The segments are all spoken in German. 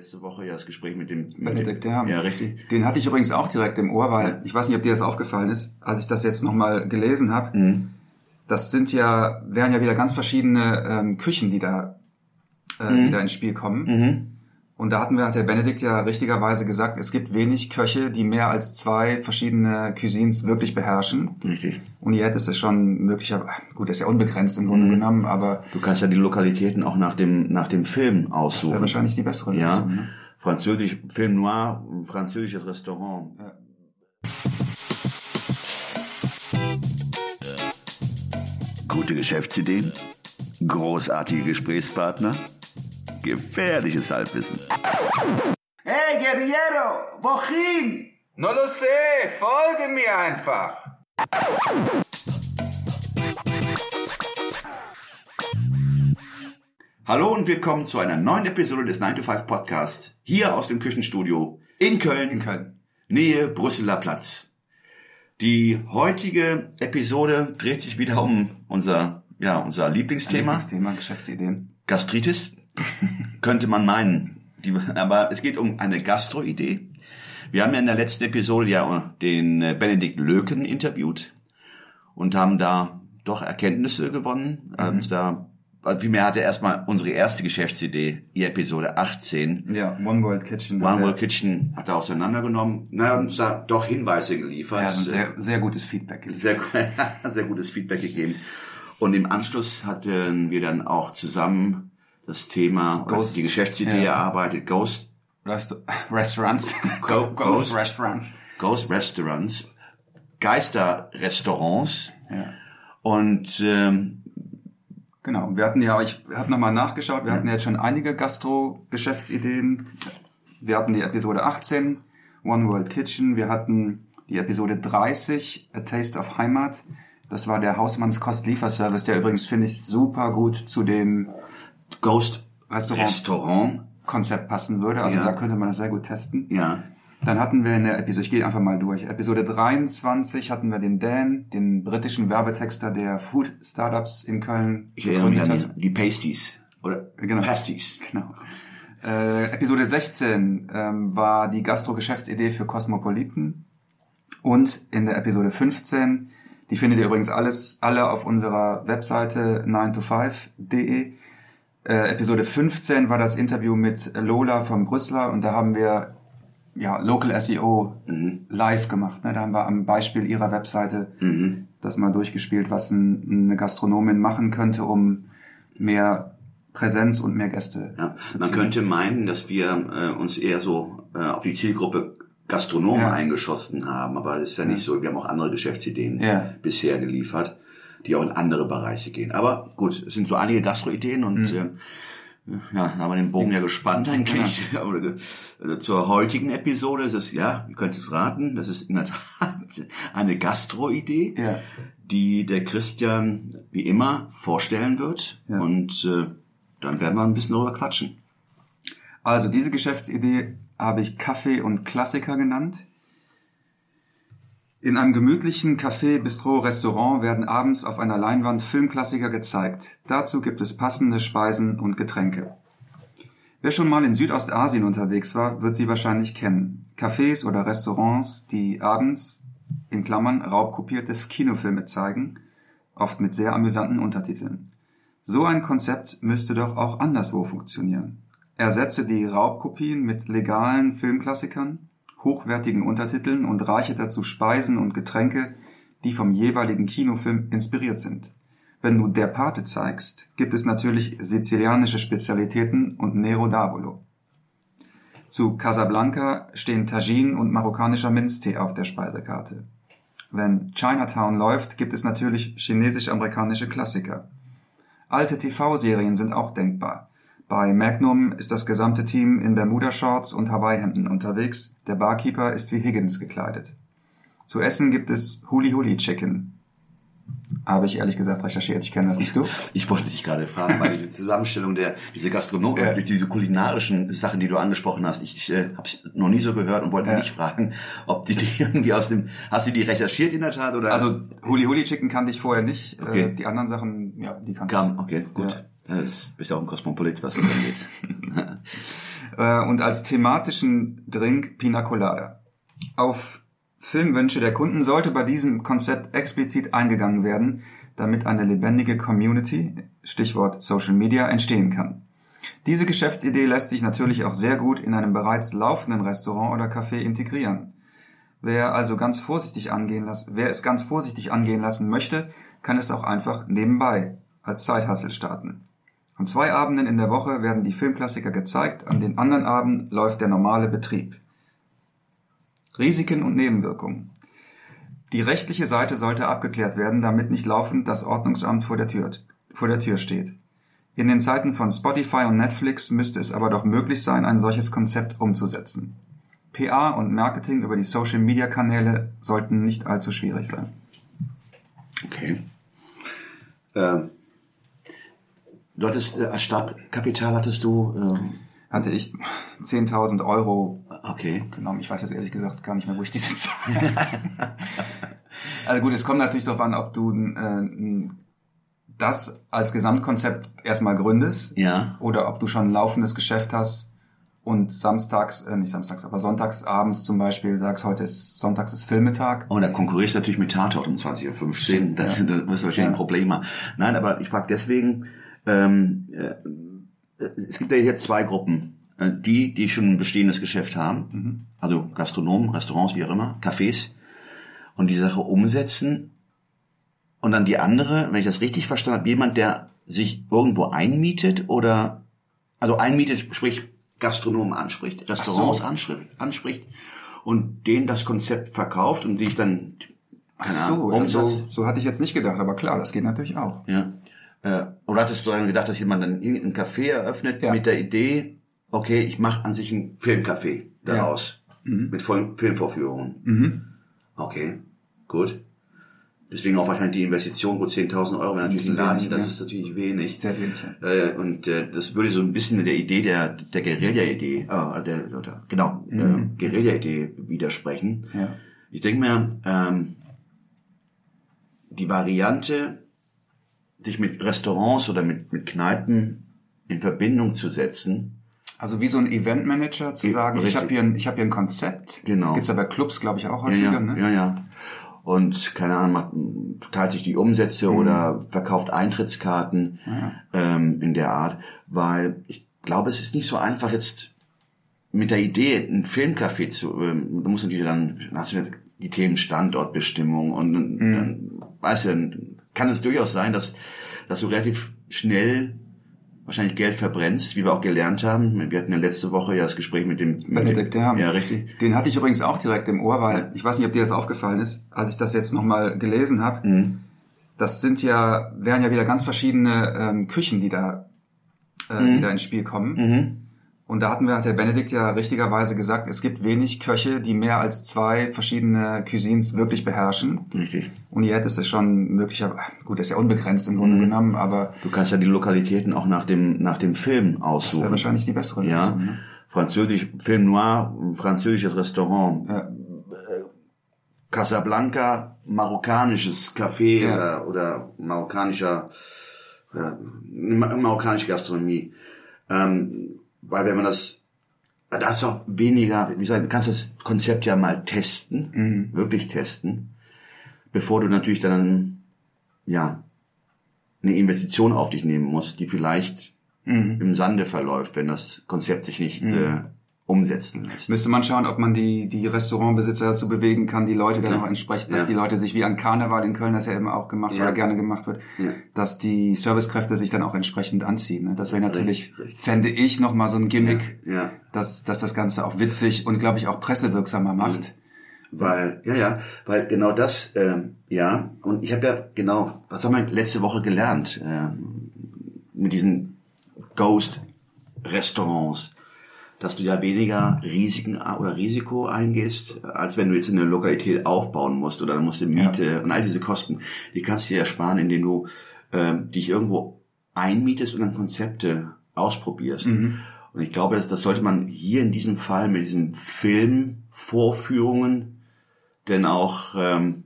letzte Woche ja das Gespräch mit dem Benedikt, ja. Ja, richtig. Den hatte ich übrigens auch direkt im Ohr, weil ich weiß nicht, ob dir das aufgefallen ist, als ich das jetzt nochmal gelesen habe. Mhm. Das sind ja, wären ja wieder ganz verschiedene ähm, Küchen, die da, äh, Mhm. die da ins Spiel kommen. Und da hatten wir, hat der Benedikt ja richtigerweise gesagt, es gibt wenig Köche, die mehr als zwei verschiedene Cuisines wirklich beherrschen. Richtig. Und ihr hättest es schon möglicherweise, gut, das ist ja unbegrenzt im Grunde genommen, aber Du kannst ja die Lokalitäten auch nach dem nach dem Film das aussuchen. wäre wahrscheinlich die bessere ja. Lösung. Ne? Französisch Film Noir, französisches Restaurant. Gute Geschäftsideen, großartige Gesprächspartner, gefährliches Halbwissen. Hey Guerriero, wohin? No lo sé, folge mir einfach. Hallo und willkommen zu einer neuen Episode des 9 to 5 Podcasts hier aus dem Küchenstudio in Köln, In Köln. Nähe Brüsseler Platz. Die heutige Episode dreht sich wieder um unser ja, unser Lieblingsthema, Das Thema Geschäftsideen. Gastritis. Könnte man meinen. Die, aber es geht um eine Gastroidee. Wir haben ja in der letzten Episode ja den äh, Benedikt Löken interviewt und haben da doch Erkenntnisse gewonnen. Mhm. Da, also vielmehr hatte erstmal unsere erste Geschäftsidee, die Episode 18, Ja, One World Kitchen. One World Kitchen, hat er auseinandergenommen. Naja, und uns da doch Hinweise geliefert. Ja, ein sehr, sehr gutes Feedback. sehr, sehr gutes Feedback gegeben. Und im Anschluss hatten wir dann auch zusammen das Thema, Ghost, die Geschäftsidee ja. erarbeitet, Ghost, Rest Restaurants. Go- Ghost. Restaurant. Ghost Restaurants, Geisterrestaurants. Ja. Und ähm, Genau. Wir hatten ja, ich habe nochmal nachgeschaut, wir hatten ja jetzt schon einige Gastro-Geschäftsideen. Wir hatten die Episode 18, One World Kitchen. Wir hatten die Episode 30, A Taste of Heimat. Das war der Hausmannskost-Lieferservice, der übrigens, finde ich, super gut zu dem Ghost Restaurant Restaurant, Konzept passen würde. Also Ja. da könnte man das sehr gut testen. ja, Dann hatten wir in der Episode, ich gehe einfach mal durch, Episode 23 hatten wir den Dan, den britischen Werbetexter, der Food Startups in Köln ich erinnere mich an die, die Pasties oder Genau. Pasties. Genau. Äh, Episode 16 ähm, war die Gastro-Geschäftsidee für Cosmopoliten. Und in der Episode 15, die findet ihr übrigens alles, alle auf unserer Webseite 9to5.de. Äh, Episode 15 war das Interview mit Lola von Brüsseler und da haben wir ja, Local SEO live gemacht. Ne? Da haben wir am Beispiel ihrer Webseite das mal durchgespielt, was ein, eine Gastronomin machen könnte, um mehr Präsenz und mehr Gäste Ja, zu man ziehen. könnte meinen, dass wir äh, uns eher so äh, auf die Zielgruppe Gastronomen Ja. eingeschossen haben, aber das ist ja nicht so. Wir haben auch andere Geschäftsideen Ja. bisher geliefert, die auch in andere Bereiche gehen. Aber gut, es sind so einige Gastroideen und Mhm. äh, ja, da haben wir den Bogen ja gespannt eigentlich. Äh, Zur heutigen Episode ist es, ja, ihr könnt es raten, das ist in der Tat eine Gastroidee, Ja. die der Christian wie immer vorstellen wird. Ja. Und äh, dann werden wir ein bisschen darüber quatschen. Also diese Geschäftsidee habe ich Kaffee und Klassiker genannt. In einem gemütlichen Café, Bistro, Restaurant werden abends auf einer Leinwand Filmklassiker gezeigt. Dazu gibt es passende Speisen und Getränke. Wer schon mal in Südostasien unterwegs war, wird sie wahrscheinlich kennen. Cafés oder Restaurants, die abends, in Klammern, raubkopierte Kinofilme zeigen, oft mit sehr amüsanten Untertiteln. So ein Konzept müsste doch auch anderswo funktionieren. Ersetze die Raubkopien mit legalen Filmklassikern, hochwertigen Untertiteln und reiche dazu Speisen und Getränke, die vom jeweiligen Kinofilm inspiriert sind. Wenn du Der Pate zeigst, gibt es natürlich sizilianische Spezialitäten und Nero d'Avolo. Zu Casablanca stehen Tagine und marokkanischer Minztee auf der Speisekarte. Wenn Chinatown läuft, gibt es natürlich chinesisch-amerikanische Klassiker. Alte TV-Serien sind auch denkbar. Bei Magnum ist das gesamte Team in Bermuda-Shorts und Hawaii-Hemden unterwegs. Der Barkeeper ist wie Higgins gekleidet. Zu essen gibt es Huli Huli Chicken. Habe ich ehrlich gesagt recherchiert. Ich kenne das nicht, du? Ich wollte dich gerade fragen, weil diese Zusammenstellung der, diese Gastronom, Ja. diese kulinarischen Sachen, die du angesprochen hast, ich äh, habe es noch nie so gehört und wollte Ja. dich fragen, ob die, die irgendwie aus dem, hast du die recherchiert in der Tat oder? Also Huli Huli Chicken kannte ich vorher nicht. Okay. Äh, die anderen Sachen, ja, die kannte kam, ich. okay, gut. Ja. Ja. Das bist auch ein Kosmopolit, was das angeht. Äh, und als thematischen Drink Pina Colada. Auf Filmwünsche der Kunden sollte bei diesem Konzept explizit eingegangen werden, damit eine lebendige Community, Stichwort Social Media, entstehen kann. Diese Geschäftsidee lässt sich natürlich auch sehr gut in einem bereits laufenden Restaurant oder Café integrieren. Wer also ganz vorsichtig angehen lassen, wer es ganz vorsichtig angehen lassen möchte, kann es auch einfach nebenbei als Zeithassel starten. An zwei Abenden in der Woche werden die Filmklassiker gezeigt, an den anderen Abenden läuft der normale Betrieb. Risiken und Nebenwirkungen. Die rechtliche Seite sollte abgeklärt werden, damit nicht laufend das Ordnungsamt vor der Tür, vor der Tür steht. In den Zeiten von Spotify und Netflix müsste es aber doch möglich sein, ein solches Konzept umzusetzen. PA und Marketing über die Social-Media-Kanäle sollten nicht allzu schwierig sein. Okay. Ähm, du hattest, äh, als Startkapital hattest du, ähm, Hatte ich 10.000 Euro okay. genommen. Ich weiß jetzt ehrlich gesagt gar nicht mehr, wo ich die sitze. also gut, es kommt natürlich darauf an, ob du äh, das als Gesamtkonzept erstmal gründest Ja. oder ob du schon ein laufendes Geschäft hast und samstags, äh, nicht samstags, aber sonntags abends zum Beispiel sagst, heute ist sonntags ist Filmetag. Und da konkurrierst du natürlich mit Tatort um 20.15 Uhr. Das Ja. da wirst du wahrscheinlich Ja. ein Problem haben. Nein, aber ich frage deswegen, ähm, äh, es gibt ja hier zwei Gruppen. Äh, Die, die schon ein bestehendes Geschäft haben, Mhm. also Gastronomen, Restaurants, wie auch immer, Cafés, und die Sache umsetzen. Und dann die andere, wenn ich das richtig verstanden habe, jemand, der sich irgendwo einmietet oder, also einmietet, sprich Gastronomen anspricht, Restaurants so. anspricht, anspricht und denen das Konzept verkauft und die ich dann, keine so, Ahnung, so, Umsatz, so hatte ich jetzt nicht gedacht, aber klar, das geht natürlich auch. ja. Äh, Oder hattest du dann gedacht, dass jemand dann irgendein Café eröffnet Ja. mit der Idee, okay, ich mache an sich ein Filmcafé daraus. Mit vollen Filmvorführungen. Mhm. Okay, gut. Deswegen auch wahrscheinlich die Investition, gut 10.000 Euro, wenn natürlich ein bisschen Laden, wenig, das ja. ist natürlich wenig. Sehr wenig. ja. Äh, und äh, das würde so ein bisschen der Idee der, der Guerilla-Idee, äh, der, oder, genau, äh, Guerilla-Idee widersprechen. Mhm. Ja. Ich denke mir, ähm, die Variante, sich mit Restaurants oder mit, mit Kneipen in Verbindung zu setzen, Also wie so ein Eventmanager zu Ja, sagen, ich richtig. habe hier, ein- ich hab hier ein Konzept. Genau. Das gibt's ja bei Clubs, glaube ich, auch ja, häufiger. ja, ne? ja, ja. Und keine Ahnung, macht, teilt sich die Umsätze oder verkauft Eintrittskarten ähm, in der Art, weil ich glaube, es ist nicht so einfach jetzt mit der Idee, ein Filmcafé zu, ähm, du musst natürlich dann, dann hast du die Themen Standortbestimmung und dann, dann weißt du, dann kann es durchaus sein, dass, dass du relativ schnell wahrscheinlich Geld verbrennst, wie wir auch gelernt haben. Wir hatten ja letzte Woche ja das Gespräch mit dem mit Benedikt, dem, ja. Ja, richtig. Den hatte ich übrigens auch direkt im Ohr, weil ich weiß nicht, ob dir das aufgefallen ist, als ich das jetzt nochmal gelesen habe. Mhm. Das sind ja, wären ja wieder ganz verschiedene ähm, Küchen, die da, äh, Mhm. die da ins Spiel kommen. Und da hatten wir, hat der Benedikt ja richtigerweise gesagt, es gibt wenig Köche, die mehr als zwei verschiedene Cuisines wirklich beherrschen. Richtig. Und ihr hättest es schon möglicherweise, gut, das ist ja unbegrenzt im Grunde genommen, aber Du kannst ja die Lokalitäten auch nach dem, nach dem Film das aussuchen. wäre wahrscheinlich die bessere ja. Lösung. Ne? Französisch, Film Noir, französisches Restaurant. Ja. Casablanca, marokkanisches Café Ja. oder, oder marokkanischer, äh, ma- marokkanische Gastronomie. Ähm, weil wenn man das, da hast du auch weniger, wie gesagt, du kannst das Konzept ja mal testen, Mhm. wirklich testen, bevor du natürlich dann, ja, eine Investition auf dich nehmen musst, die vielleicht Mhm. im Sande verläuft, wenn das Konzept sich nicht äh, umsetzen lässt. Müsste man schauen, ob man die, die Restaurantbesitzer dazu bewegen kann, die Leute dann auch entsprechend, dass Ja. die Leute sich wie an Karneval in Köln, das ja immer auch gemacht Ja. oder gerne gemacht wird, Ja. dass die Servicekräfte sich dann auch entsprechend anziehen. ne? Das wäre natürlich, Richtig, richtig. fände ich nochmal so ein Gimmick, Ja. dass, dass das Ganze auch witzig und glaube ich auch pressewirksamer macht. Weil, ja, ja, weil genau das, ähm, ja, und ich habe ja genau, was haben wir letzte Woche gelernt, ähm, mit diesen Ghost-Restaurants, dass du ja weniger Risiken oder Risiko eingehst, als wenn du jetzt eine Lokalität aufbauen musst oder dann musst du Miete und all diese Kosten, die kannst du dir ersparen, indem du ähm, dich irgendwo einmietest und dann Konzepte ausprobierst. Und ich glaube, das, das sollte man hier in diesem Fall mit diesen Filmvorführungen denn auch ähm,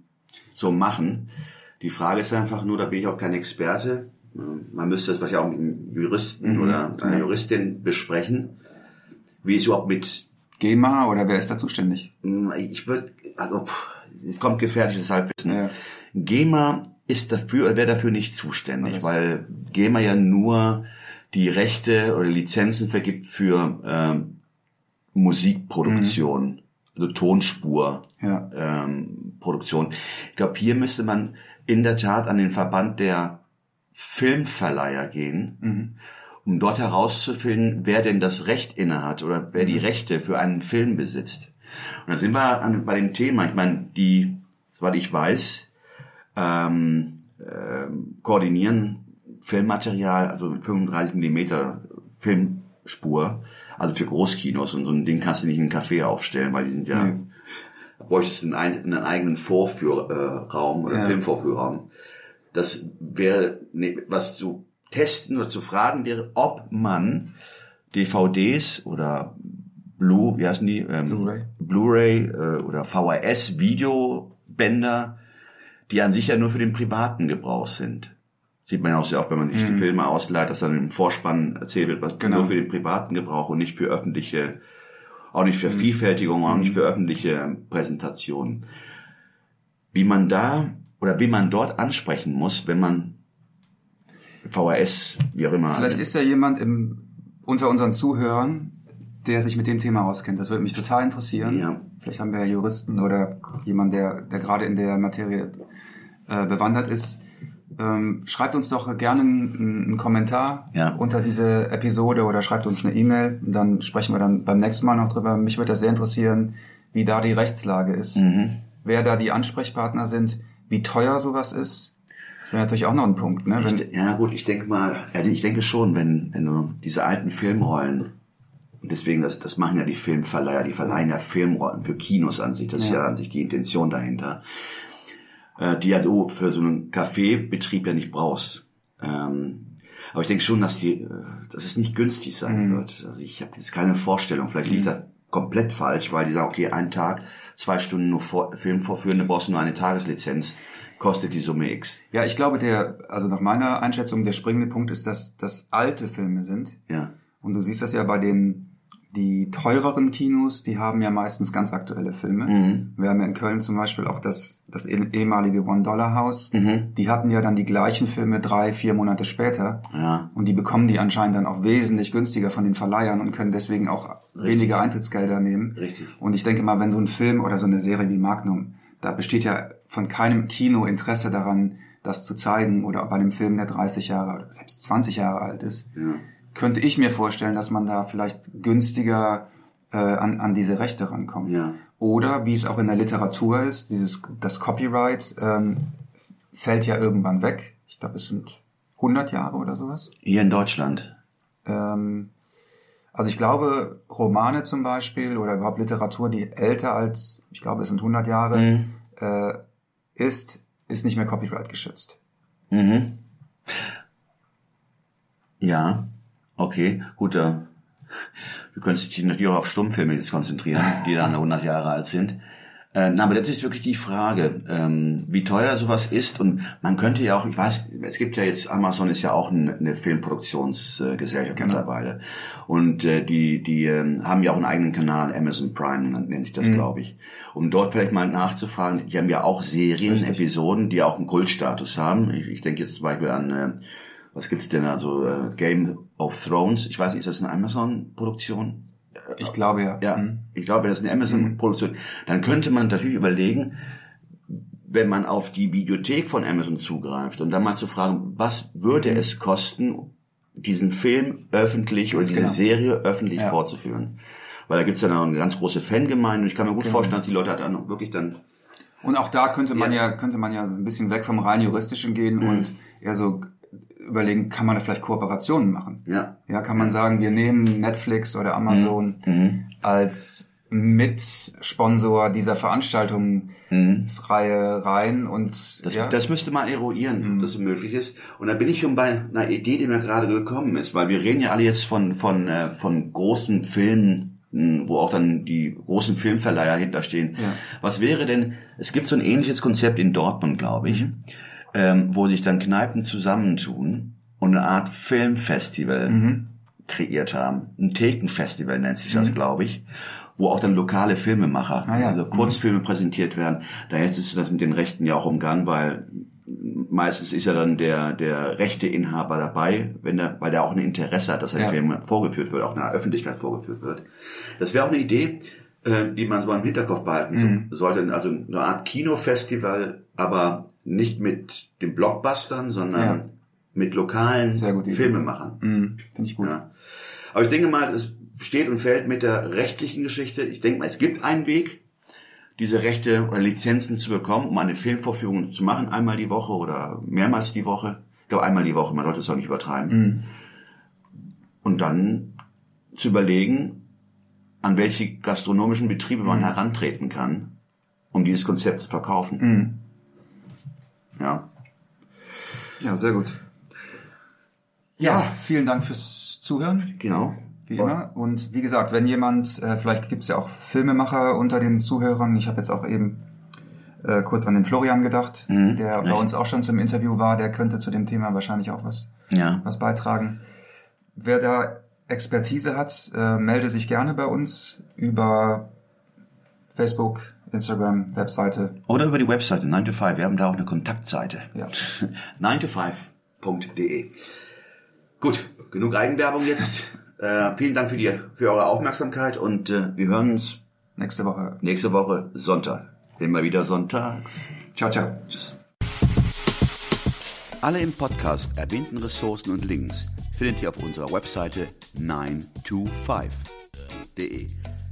so machen. Die Frage ist einfach nur, da bin ich auch kein Experte. Man müsste das vielleicht auch mit einem Juristen oder einer Juristin besprechen. Wie es überhaupt mit, GEMA oder wer ist da zuständig? hm, ich würde, also, pff, es kommt gefährliches Halbwissen. Ja. GEMA ist dafür, wäre dafür nicht zuständig, Alles. weil GEMA ja nur die Rechte oder Lizenzen vergibt für ähm, Musikproduktion, also Tonspur. Ja. ähm, Produktion. Ich glaube, hier müsste man in der Tat an den Verband der Filmverleiher gehen, um dort herauszufinden, wer denn das Recht innehat oder wer die Rechte für einen Film besitzt. Und da sind wir an, bei dem Thema. Ich meine, die, soweit ich weiß, ähm, ähm, koordinieren Filmmaterial, also 35 Millimeter Filmspur, also für Großkinos und so ein Ding kannst du nicht in einen Café aufstellen, weil die sind ja Nee. da bräuchtest du einen, einen eigenen Vorführraum oder Ja. Filmvorführraum. Das wäre ne, was zu testen oder zu fragen wäre, ob man DVDs oder Blue, wie heißen die? Ähm, Blu-ray. Blu-ray äh, oder VHS Videobänder, die an sich ja nur für den privaten Gebrauch sind. Sieht man ja auch sehr oft, wenn man sich die Filme ausleiht, dass dann im Vorspann erzählt wird, was Genau. nur für den privaten Gebrauch und nicht für öffentliche, auch nicht für Vielfältigung, auch nicht für öffentliche Präsentationen. Wie man da oder wie man dort ansprechen muss, wenn man VHS, wie auch immer. Vielleicht ist ja jemand im, unter unseren Zuhörern, der sich mit dem Thema auskennt. Das würde mich total interessieren. Ja. Vielleicht haben wir ja Juristen oder jemand, der, der gerade in der Materie äh, bewandert ist. Ähm, schreibt uns doch gerne einen, einen Kommentar Ja. unter diese Episode oder schreibt uns eine E-Mail. Und Dann sprechen wir dann beim nächsten Mal noch drüber. Mich würde das sehr interessieren, wie da die Rechtslage ist, Mhm. wer da die Ansprechpartner sind, wie teuer sowas ist. Das wäre natürlich auch noch ein Punkt. Ne? Wenn, Ich, ja gut, ich denke mal, also ich denke schon, wenn, wenn du diese alten Filmrollen, und deswegen, das, das machen ja die Filmverleiher, die verleihen ja Filmrollen für Kinos an sich, das ist Ja. ja an sich die Intention dahinter, äh, die ja so für so einen Kaffeebetrieb ja nicht brauchst. Ähm, aber ich denke schon, dass die, äh, dass es nicht günstig sein Mhm. wird. Also ich habe jetzt keine Vorstellung, vielleicht liegt das komplett falsch, weil die sagen, okay, ein Tag, zwei Stunden nur vor, Film vorführen, du brauchst nur eine Tageslizenz, kostet die Summe X. Ja, ich glaube, der, also nach meiner Einschätzung, der springende Punkt ist, dass das alte Filme sind. Ja. Und du siehst das ja bei den, die teureren Kinos, die haben ja meistens ganz aktuelle Filme. Mhm. Wir haben ja in Köln zum Beispiel auch das, das eh- ehemalige One-Dollar-Haus. Mhm. Die hatten ja dann die gleichen Filme drei, vier Monate später. Ja. Und die bekommen die anscheinend dann auch wesentlich günstiger von den Verleihern und können deswegen auch weniger Eintrittsgelder nehmen. Richtig. Und ich denke mal, wenn so ein Film oder so eine Serie wie Magnum, da besteht ja von keinem Kino Interesse daran, das zu zeigen oder bei einem Film, der 30 Jahre oder selbst 20 Jahre alt ist, Ja. Könnte ich mir vorstellen, dass man da vielleicht günstiger äh, an, an diese Rechte rankommt. Ja. Oder wie es auch in der Literatur ist, dieses das Copyright ähm, fällt ja irgendwann weg. Ich glaube, es sind 100 Jahre oder sowas. Hier in Deutschland. Ähm, also ich glaube, Romane zum Beispiel oder überhaupt Literatur, die älter als, ich glaube, es sind 100 Jahre, Mhm. äh, ist, ist nicht mehr Copyright geschützt. Mhm. Ja, okay, gut. Äh, du könntest dich natürlich auch auf Stummfilme jetzt konzentrieren, die dann 100 Jahre alt sind. Äh, na, aber das ist wirklich die Frage, ähm, wie teuer sowas ist. Und man könnte ja auch, ich weiß, es gibt ja jetzt, Amazon ist ja auch eine, eine Filmproduktionsgesellschaft Genau. mittlerweile. Und äh, die, die ähm, haben ja auch einen eigenen Kanal, Amazon Prime nennt sich das, glaube ich. Um dort vielleicht mal nachzufragen, die haben ja auch Serien, Richtig. Episoden, die auch einen Kultstatus haben. Ich, ich denke jetzt zum Beispiel an, äh, was gibt's denn also, äh, Game of Thrones. Ich weiß nicht, ist das eine Amazon-Produktion? Ich glaube ja. Ja, Mhm. ich glaube, das ist eine Amazon-Produktion. Dann könnte man natürlich überlegen, wenn man auf die Videothek von Amazon zugreift und dann mal zu fragen, was würde es kosten, diesen Film öffentlich oder diese genau. Serie öffentlich Ja. fortzuführen? Weil da gibt's ja noch eine ganz große Fangemeinde und ich kann mir gut Genau. vorstellen, dass die Leute dann wirklich dann Und auch da könnte man Ja. ja, könnte man ja ein bisschen weg vom rein juristischen gehen Mhm. und eher so überlegen, kann man da vielleicht Kooperationen machen? ja Ja, kann man sagen, wir nehmen Netflix oder Amazon Mhm. als Mitsponsor dieser Veranstaltungsreihe rein und Mhm. Das, ja, das müsste man eruieren, ob das so möglich ist. Und da bin ich schon bei einer Idee, die mir gerade gekommen ist, weil wir reden ja alle jetzt von, von, äh, von großen Filmen, mh, wo auch dann die großen Filmverleiher hinterstehen. Ja. Was wäre denn, es gibt so ein ähnliches Konzept in Dortmund, glaube ich, ähm, wo sich dann Kneipen zusammentun und eine Art Filmfestival kreiert haben. Ein Thekenfestival nennt sich das, glaube ich, wo auch dann lokale Filmemacher, Mhm. Ah ja. also Kurzfilme präsentiert werden. Daher ist das mit den Rechten ja auch umgangen, weil meistens ist ja dann der, der rechte Inhaber dabei, wenn er, weil der auch ein Interesse hat, dass ein Ja. Film vorgeführt wird, auch in der Öffentlichkeit vorgeführt wird. Das wäre auch eine Idee, äh, die man so im Hinterkopf behalten Mhm. so- sollte. Also eine Art Kinofestival, aber nicht mit den Blockbustern, sondern Ja. mit lokalen. Filmemachern. Mhm, Finde ich gut. Ja. Aber ich denke mal, es steht und fällt mit der rechtlichen Geschichte. Ich denke mal, es gibt einen Weg, diese Rechte oder Lizenzen zu bekommen, um eine Filmvorführung zu machen, einmal die Woche oder mehrmals die Woche. Ich glaube, einmal die Woche, man sollte es auch nicht übertreiben. Und dann zu überlegen, an welche gastronomischen Betriebe man herantreten kann, um dieses Konzept zu verkaufen. Ja. Ja, sehr gut. Ja, vielen Dank fürs Zuhören. Genau. Wie immer. Und wie gesagt, wenn jemand, äh, vielleicht gibt's ja auch Filmemacher unter den Zuhörern. Ich habe jetzt auch eben äh, kurz an den Florian gedacht, der bei echt? uns auch schon zum Interview war. Der könnte zu dem Thema wahrscheinlich auch was, Ja. was beitragen. Wer da Expertise hat, äh, melde sich gerne bei uns über Facebook, Instagram, Webseite. Oder über die Webseite 9 to 5. Wir haben da auch eine Kontaktseite. Ja. 9to5.de. Gut, genug Eigenwerbung jetzt. äh, vielen Dank für, die, für eure Aufmerksamkeit und äh, wir hören uns Nächste Woche. nächste Woche Sonntag. Immer wieder sonntags. Ciao, ciao. Tschüss. Alle im Podcast erwähnten Ressourcen und Links findet ihr auf unserer Webseite 925.de.